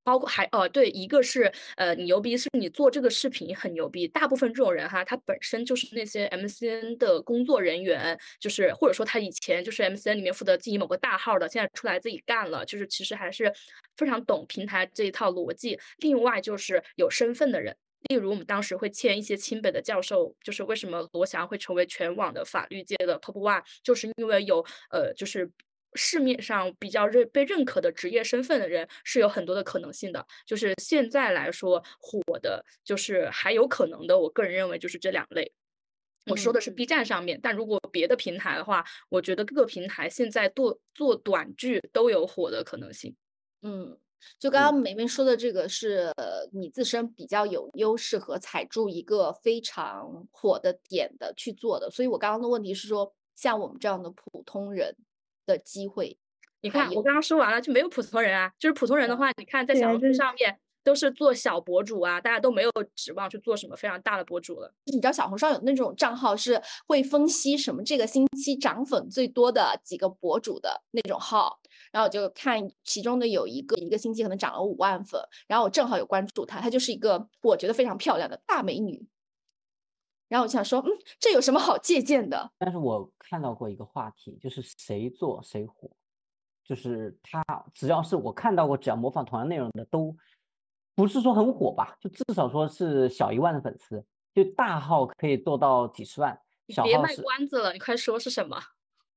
包括还哦对，一个是呃你牛逼，是你做这个视频很牛逼。大部分这种人哈，他本身就是那些 MCN 的工作人员，就是或者说他以前就是 MCN 里面负责经营某个大号的，现在出来自己干了，就是其实还是非常懂平台这一套逻辑。另外就是有身份的人。例如，我们当时会签一些清北的教授，就是为什么罗翔会成为全网的法律界的 top one，就是因为有呃，就是市面上比较认被认可的职业身份的人是有很多的可能性的。就是现在来说火的，就是还有可能的，我个人认为就是这两类。我说的是嗯 B 站上面，但如果别的平台的话，我觉得各个平台现在做做短剧都有火的可能性。嗯，就刚刚梅梅说的这个是呃你自身比较有优势和踩住一个非常火的点的去做的，所以我刚刚的问题是说，像我们这样的普通人的机会，你看，我刚刚说完了，就没有普通人啊。就是普通人的话，你看在小红书上面都是做小博主啊，大家都没有指望去做什么非常大的博主了。你知道小红书上有那种账号是会分析什么这个星期涨粉最多的几个博主的那种号，然后我就看其中的有一个一个星期可能涨了五万粉，然后我正好有关注她，她就是一个我觉得非常漂亮的大美女。然后我就想说，嗯，这有什么好借鉴的？但是我看到过一个话题，就是谁做谁火，就是他只要是我看到过，只要模仿同样内容的，都不是说很火吧，就至少说是小一万的粉丝，就大号可以做到几十万，你别卖关子了，你快说是什么？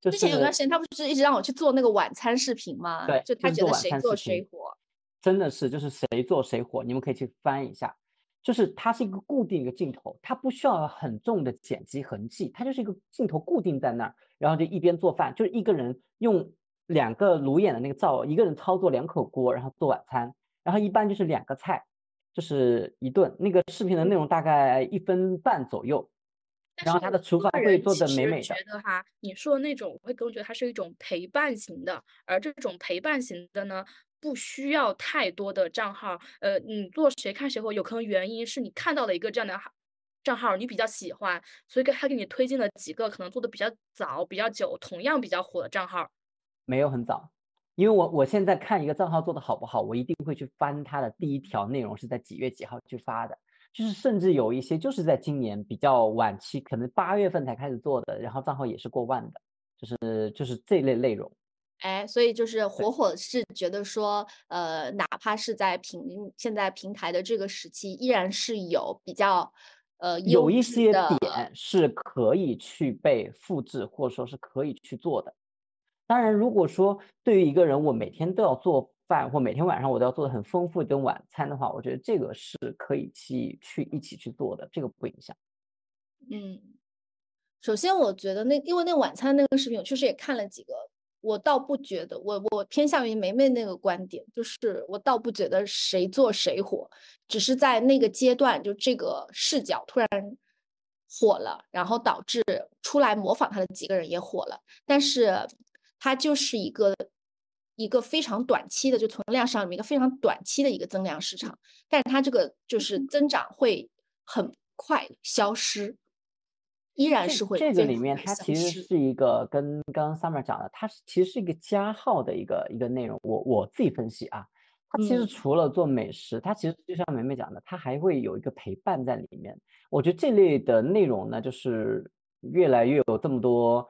就之前有段时间，他不是一直让我去做那个晚餐视频吗？对就他觉得谁做谁火。真的是就是谁做谁火，你们可以去翻一下，就是它是一个固定一个镜头，它不需要很重的剪辑痕迹，它就是一个镜头固定在那儿，然后就一边做饭，就是一个人用两个炉眼的那个灶，一个人操作两口锅，然后做晚餐，然后一般就是两个菜，就是一顿。那个视频的内容大概一分半左右，然后他的厨房个会做的美美的觉。得哈，你说的那种，我会更觉得它是一种陪伴型的，而这种陪伴型的呢，不需要太多的账号。呃，你做谁看谁火，有可能原因是你看到了一个这样的账号，你比较喜欢，所以给他给你推荐了几个可能做的比较早、比较久，同样比较火的账号。没有很早，因为我我现在看一个账号做的好不好，我一定会去翻它的第一条内容是在几月几号去发的，就是甚至有一些就是在今年比较晚期，可能八月份才开始做的，然后账号也是过万的，就是就是这类内容。哎，所以就是火火是觉得说，呃，哪怕是在平现在平台的这个时期，依然是有比较呃有一些点是可以去被复制，或者说是可以去做的。当然，如果说对于一个人，我每天都要做饭，或每天晚上我都要做的很丰富的晚餐的话，我觉得这个是可以去去一起去做的，这个不影响。嗯，首先我觉得那因为那晚餐那个视频，我确实也看了几个，我倒不觉得，我我偏向于梅梅那个观点，就是我倒不觉得谁做谁火，只是在那个阶段，就这个视角突然火了，然后导致出来模仿他的几个人也火了，但是它就是一个一个非常短期的，就存量上面一个非常短期的一个增量市场，但是它这个就是增长会很快消失。依然是会这个里面，它其实是一个跟刚刚 Summer 讲的，它是其实是一个加号的一个一个内容。我我自己分析啊，它其实嗯除了做美食，它其实就像梅梅讲的，它还会有一个陪伴在里面。我觉得这类的内容呢，就是越来越有这么多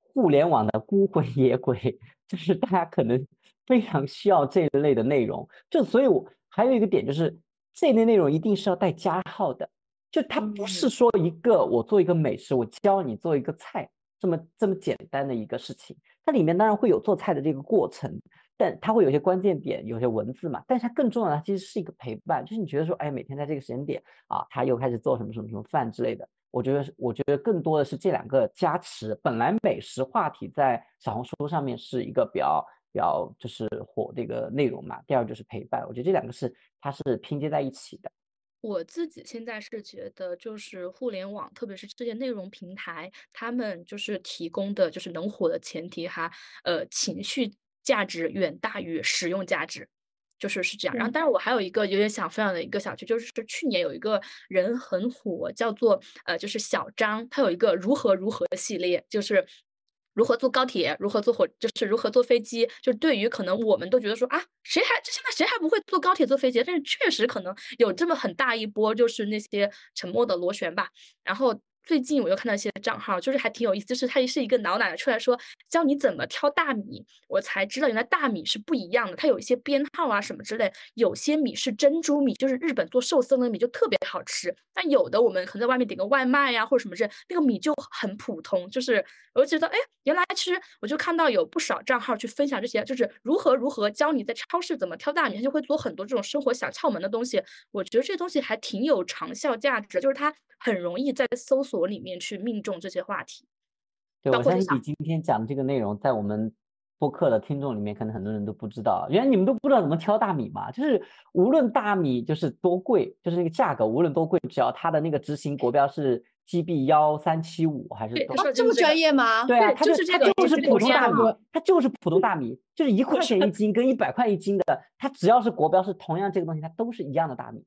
互联网的孤魂野鬼，就是大家可能非常需要这一类的内容。就所以我，还有一个点就是，这类内容一定是要带加号的。就它不是嗯说一个我做一个美食，我教你做一个菜这么这么简单的一个事情。它里面当然会有做菜的这个过程，但它会有些关键点，有些文字嘛。但是它更重要的，它其实是一个陪伴，就是你觉得说，哎，每天在这个时间点啊，他又开始做什么什么什么饭之类的。我觉得是，我觉得更多的是这两个加持。本来美食话题在小红书上面是一个比较比较就是火的一个内容嘛，第二就是陪伴。我觉得这两个是它是拼接在一起的。我自己现在是觉得，就是互联网，特别是这些内容平台，他们就是提供的就是能火的前提哈，呃，情绪价值远大于实用价值，就是是这样。然后，但是我还有一个有点想分享的一个小区，就是去年有一个人很火，叫做呃，就是小张，他有一个如何如何系列，就是。如何坐高铁，如何坐火，就是如何坐飞机。就对于可能我们都觉得说啊，谁还现在谁还不会坐高铁坐飞机？但是确实可能有这么很大一波，就是那些沉默的螺旋吧。然后最近我又看到一些账号，就是还挺有意思，就是他是一个老奶奶出来说教你怎么挑大米，我才知道原来大米是不一样的，它有一些编号啊什么之类。有些米是珍珠米，就是日本做寿司的米就特别好吃，但有的我们可能在外面点个外卖呀、或者什么之类，那个米就很普通。就是我就觉得，哎，原来其实我就看到有不少账号去分享这些，就是如何如何教你在超市怎么挑大米，他就会做很多这种生活小窍门的东西。我觉得这东西还挺有长效价值，就是它很容易在搜索里面去命中这些话题。对，我相信你今天讲的这个内容，在我们播客的听众里面，可能很多人都不知道。原来你们都不知道怎么挑大米嘛？就是无论大米就是多贵，就是那个价格无论多贵，只要它的那个执行国标是 GB 幺三七五还是多少？这么专业吗？对啊，它就是这个它就是普通大米，它就是普通大米，就是一块钱一斤跟一百块一斤的，它只要是国标是同样这个东西，它都是一样的大米。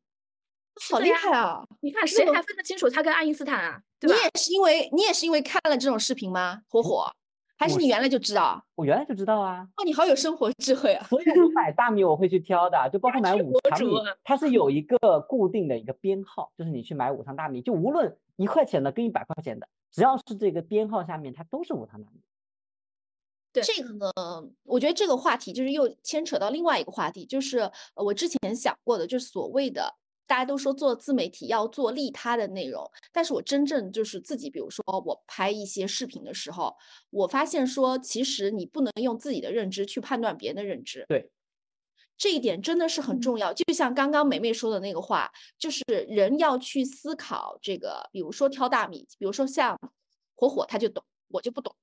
好厉害啊！你看谁个还分得清楚他跟爱因斯坦啊？对吧？你也是因为你也是因为看了这种视频吗？火火，还是你原来就知道？我原来就知道啊，哦，你好有生活智慧啊！所以我买大米我会去挑的，就包括买 五常米它是有一个固定的一个编号，就是你去买五常大米，就无论一块钱的跟一百块钱的，只要是这个编号下面，它都是五常大米。对这个呢，我觉得这个话题就是又牵扯到另外一个话题，就是呃我之前想过的，就是所谓的大家都说做自媒体要做利他的内容，但是我真正就是自己，比如说我拍一些视频的时候，我发现说，其实你不能用自己的认知去判断别人的认知。对。这一点真的是很嗯重要，就像刚刚梅梅说的那个话，就是人要去思考这个，比如说挑大米，比如说像火火他就懂，我就不懂，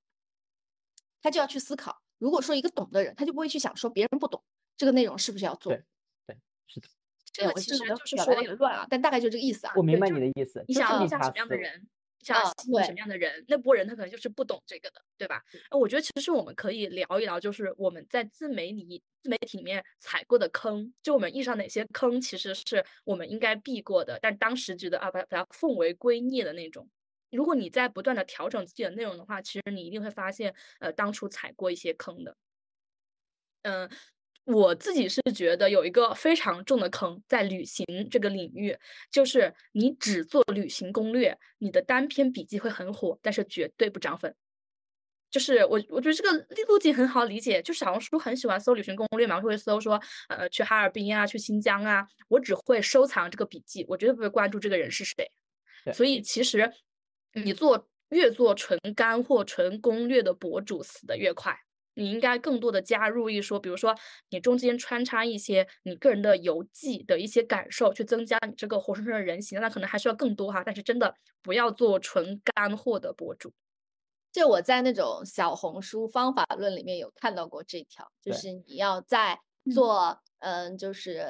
他就要去思考。如果说一个懂的人，他就不会去想说别人不懂这个内容是不是要做。对对，是的，哎这个其实就是说的有点乱啊，但大概就这个意思啊。我明白你的意思。你想要影响什么样的人，你想吸引什么样的人，那波人他可能就是不懂这个的，对吧？呃我觉得其实我们可以聊一聊，就是我们在自媒体自媒体里面踩过的坑，就我们遇上哪些坑，其实是我们应该避过的，但当时觉得啊，把把它奉为圭臬的那种。如果你在不断的调整自己的内容的话，其实你一定会发现，呃，当初踩过一些坑的。嗯，我自己是觉得有一个非常重的坑在旅行这个领域，就是你只做旅行攻略，你的单篇笔记会很火，但是绝对不涨粉。就是我，我觉得这个路径很好理解，就小红书很喜欢搜旅行攻略嘛，会搜说，呃，去哈尔滨啊，去新疆啊，我只会收藏这个笔记，我绝对不会关注这个人是谁。所以其实你做越做纯干货、纯攻略的博主，死的越快。你应该更多的加入一说，比如说你中间穿插一些你个人的游记的一些感受，去增加你这个活生生的人形，那可能还需要更多哈。但是真的不要做纯干货的博主。就我在那种小红书方法论里面有看到过这条，就是你要在做嗯、就是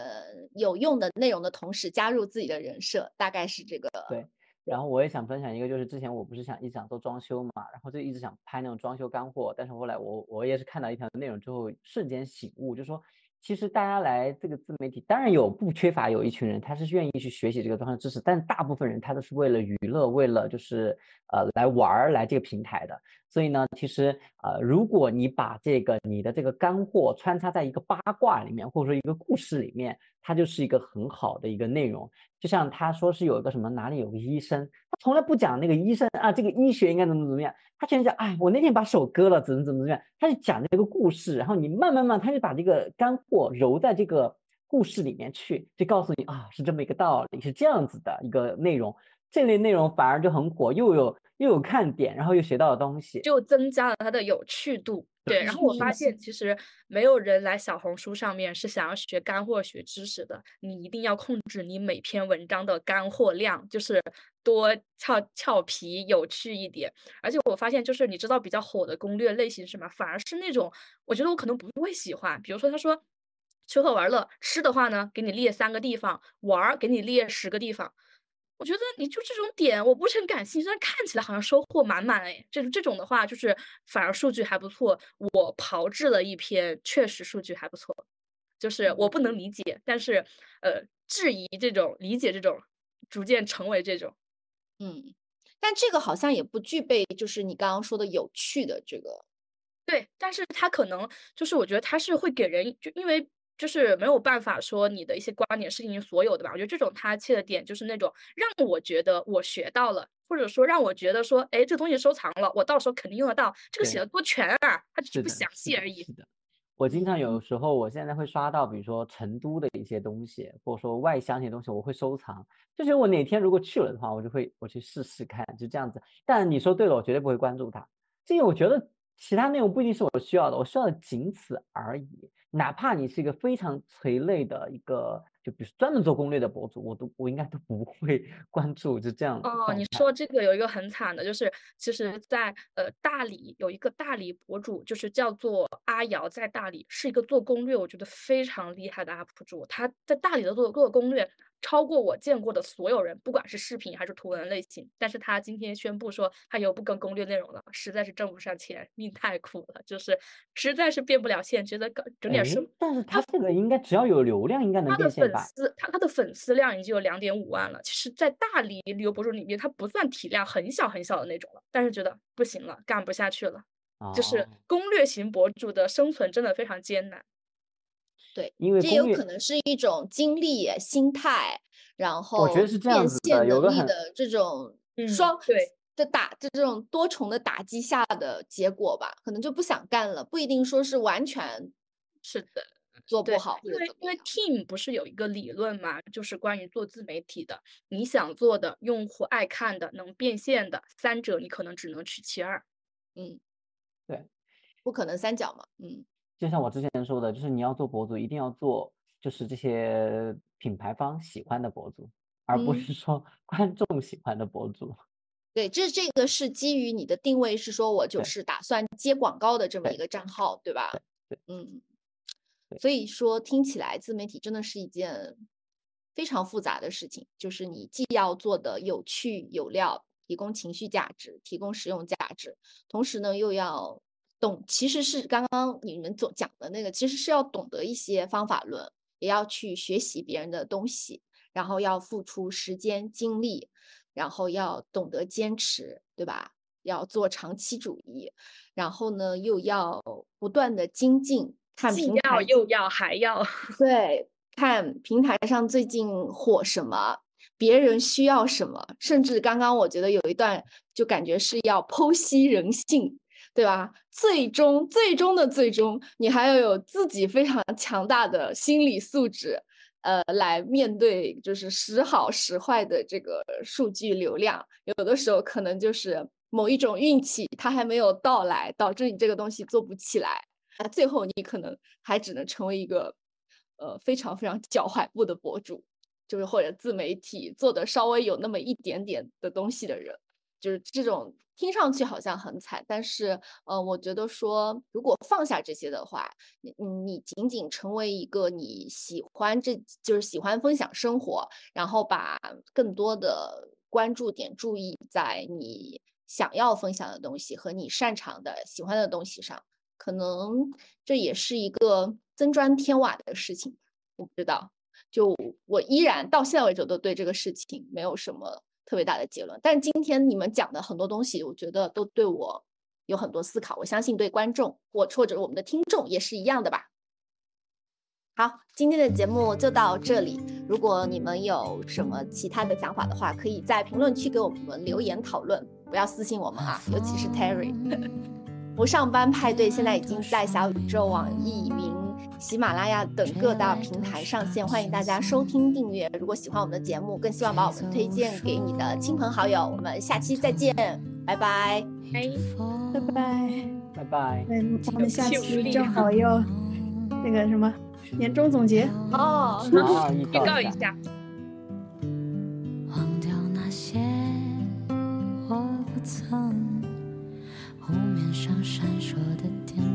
有用的内容的同时，加入自己的人设，大概是这个。对然后我也想分享一个，就是之前我不是想一直想做装修嘛，然后就一直想拍那种装修干货，但是后来我我也是看到一条内容之后，瞬间醒悟，就说其实大家来这个自媒体，当然有不缺乏有一群人他是愿意去学习这个装修知识，但大部分人他都是为了娱乐，为了就是呃来玩儿来这个平台的。所以呢，其实呃，如果你把这个你的这个干货穿插在一个八卦里面，或者说一个故事里面，它就是一个很好的一个内容。就像他说是有一个什么哪里有个医生，他从来不讲那个医生啊，这个医学应该怎么怎么样，他全讲哎，我那天把手割了，怎么怎么怎么样，他就讲这个故事，然后你慢慢慢，他就把这个干货揉在这个故事里面去，就告诉你啊，是这么一个道理，是这样子的一个内容，这类内容反而就很火，又有又有看点，然后又学到了东西。就增加了它的有趣度。对，然后我发现其实没有人来小红书上面是想要学干货、学知识的。你一定要控制你每篇文章的干货量，就是多俏俏皮、有趣一点。而且我发现，就是你知道比较火的攻略类型是什么？反而是那种我觉得我可能不会喜欢。比如说，他说吃喝玩乐，吃的话呢，给你列三个地方；玩儿给你列十个地方。我觉得你就这种点，我不是很感兴趣，但看起来好像收获满满哎。这这种的话，就是反而数据还不错。我炮制了一篇，确实数据还不错。就是我不能理解，但是呃，质疑这种，理解这种，逐渐成为这种。嗯，但这个好像也不具备，就是你刚刚说的有趣的这个。对，但是它可能就是我觉得它是会给人，就因为。就是没有办法说你的一些观点是你所有的吧？我觉得这种他切的点就是那种让我觉得我学到了，或者说让我觉得说，哎，这东西收藏了，我到时候肯定用得到。这个写的多全啊，它只是不详细而已。是的，我经常有时候，我现在会刷到，比如说成都的一些东西，或者说外乡一些东西，我会收藏。就是我哪天如果去了的话，我就会我去试试看，就这样子。但你说对了，我绝对不会关注它，因为我觉得其他内容不一定是我需要的，我需要的仅此而已。哪怕你是一个非常垂类的一个，就比如专门做攻略的博主，我都我应该都不会 关注，就这样。哦，你说这个有一个很惨的，就是其实，在呃大理有一个大理博主，就是叫做阿瑶，在大理是一个做攻略，我觉得非常厉害的 UP 主，他在大理的做做攻略。超过我见过的所有人，不管是视频还是图文类型。但是他今天宣布说他以后不更攻略内容了，实在是挣不上钱，命太苦了，就是实在是变不了现，觉得搞整点生。但是他这个应该只要有流量，应该能变现吧？他的粉丝，他他的粉丝量已经有两点五万了。其实，在大理旅游博主里面，他不算体量很小很小的那种了。但是觉得不行了，干不下去了，哦、就是攻略型博主的生存真的非常艰难。对，因为这有可能是一种经历、心态，然后我觉得是这样子的，有个很的这种双对的打，就这种多重的打击下的结果吧，可能就不想干了，不一定说是完全是的做不好，因为因为 Team 不是有一个理论嘛，就是关于做自媒体的，你想做的、用户爱看的、能变现的三者，你可能只能取其二。嗯，对，不可能三角嘛，嗯。就像我之前说的，就是你要做博主，一定要做就是这些品牌方喜欢的博主，而不是说 观众喜欢的博主。对，这这个是基于你的定位是说我就是打算接广告的这么一个账号，对吧？对，嗯。所以说听起来自媒体真的是一件非常复杂的事情，就是你既要做的有趣有料，提供情绪价值，提供实用价值，同时呢又要。懂其实是刚刚你们总讲的那个，其实是要懂得一些方法论，也要去学习别人的东西，然后要付出时间精力，然后要懂得坚持，对吧？要做长期主义，然后呢又要不断的精进，看平台又要还要 对，看平台上最近火什么，别人需要什么，甚至刚刚我觉得有一段就感觉是要剖析人性。对吧？最终，最终的最终，你还要有自己非常强大的心理素质，呃来面对就是时好时坏的这个数据流量，有的时候可能就是某一种运气它还没有到来，导致你这个东西做不起来，那最后你可能还只能成为一个呃非常非常脚踝部的博主，就是或者自媒体做的稍微有那么一点点的东西的人，就是这种。听上去好像很惨，但是，呃，我觉得说，如果放下这些的话，你你仅仅成为一个你喜欢，这就是喜欢分享生活，然后把更多的关注点注意在你想要分享的东西和你擅长的、喜欢的东西上，可能这也是一个增砖添瓦的事情。我不知道，就我依然到现在为止都对这个事情没有什么。特别大的结论，但今天你们讲的很多东西，我觉得都对我有很多思考。我相信对观众或或者我们的听众也是一样的吧。好，今天的节目就到这里。如果你们有什么其他的想法的话，可以在评论区给我们留言讨论，不要私信我们啊，尤其是 Terry。不上班派对现在已经在小宇宙、网易云。喜马拉雅等各大平台上线，欢迎大家收听订阅。如果喜欢我们的节目，更希望把我们推荐给你的亲朋好友。我们下期再见，拜拜，拜拜拜拜拜。嗯，我们下期正好要那个什么年终总结哦，预告一下。忘掉那些我不曾，湖面上闪烁的点